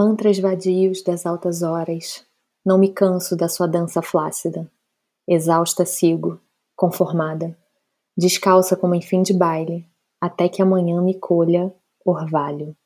Mantras vadios das altas horas, não me canso da sua dança flácida. Exausta sigo, conformada, descalça como em fim de baile, até que amanhã me colha orvalho.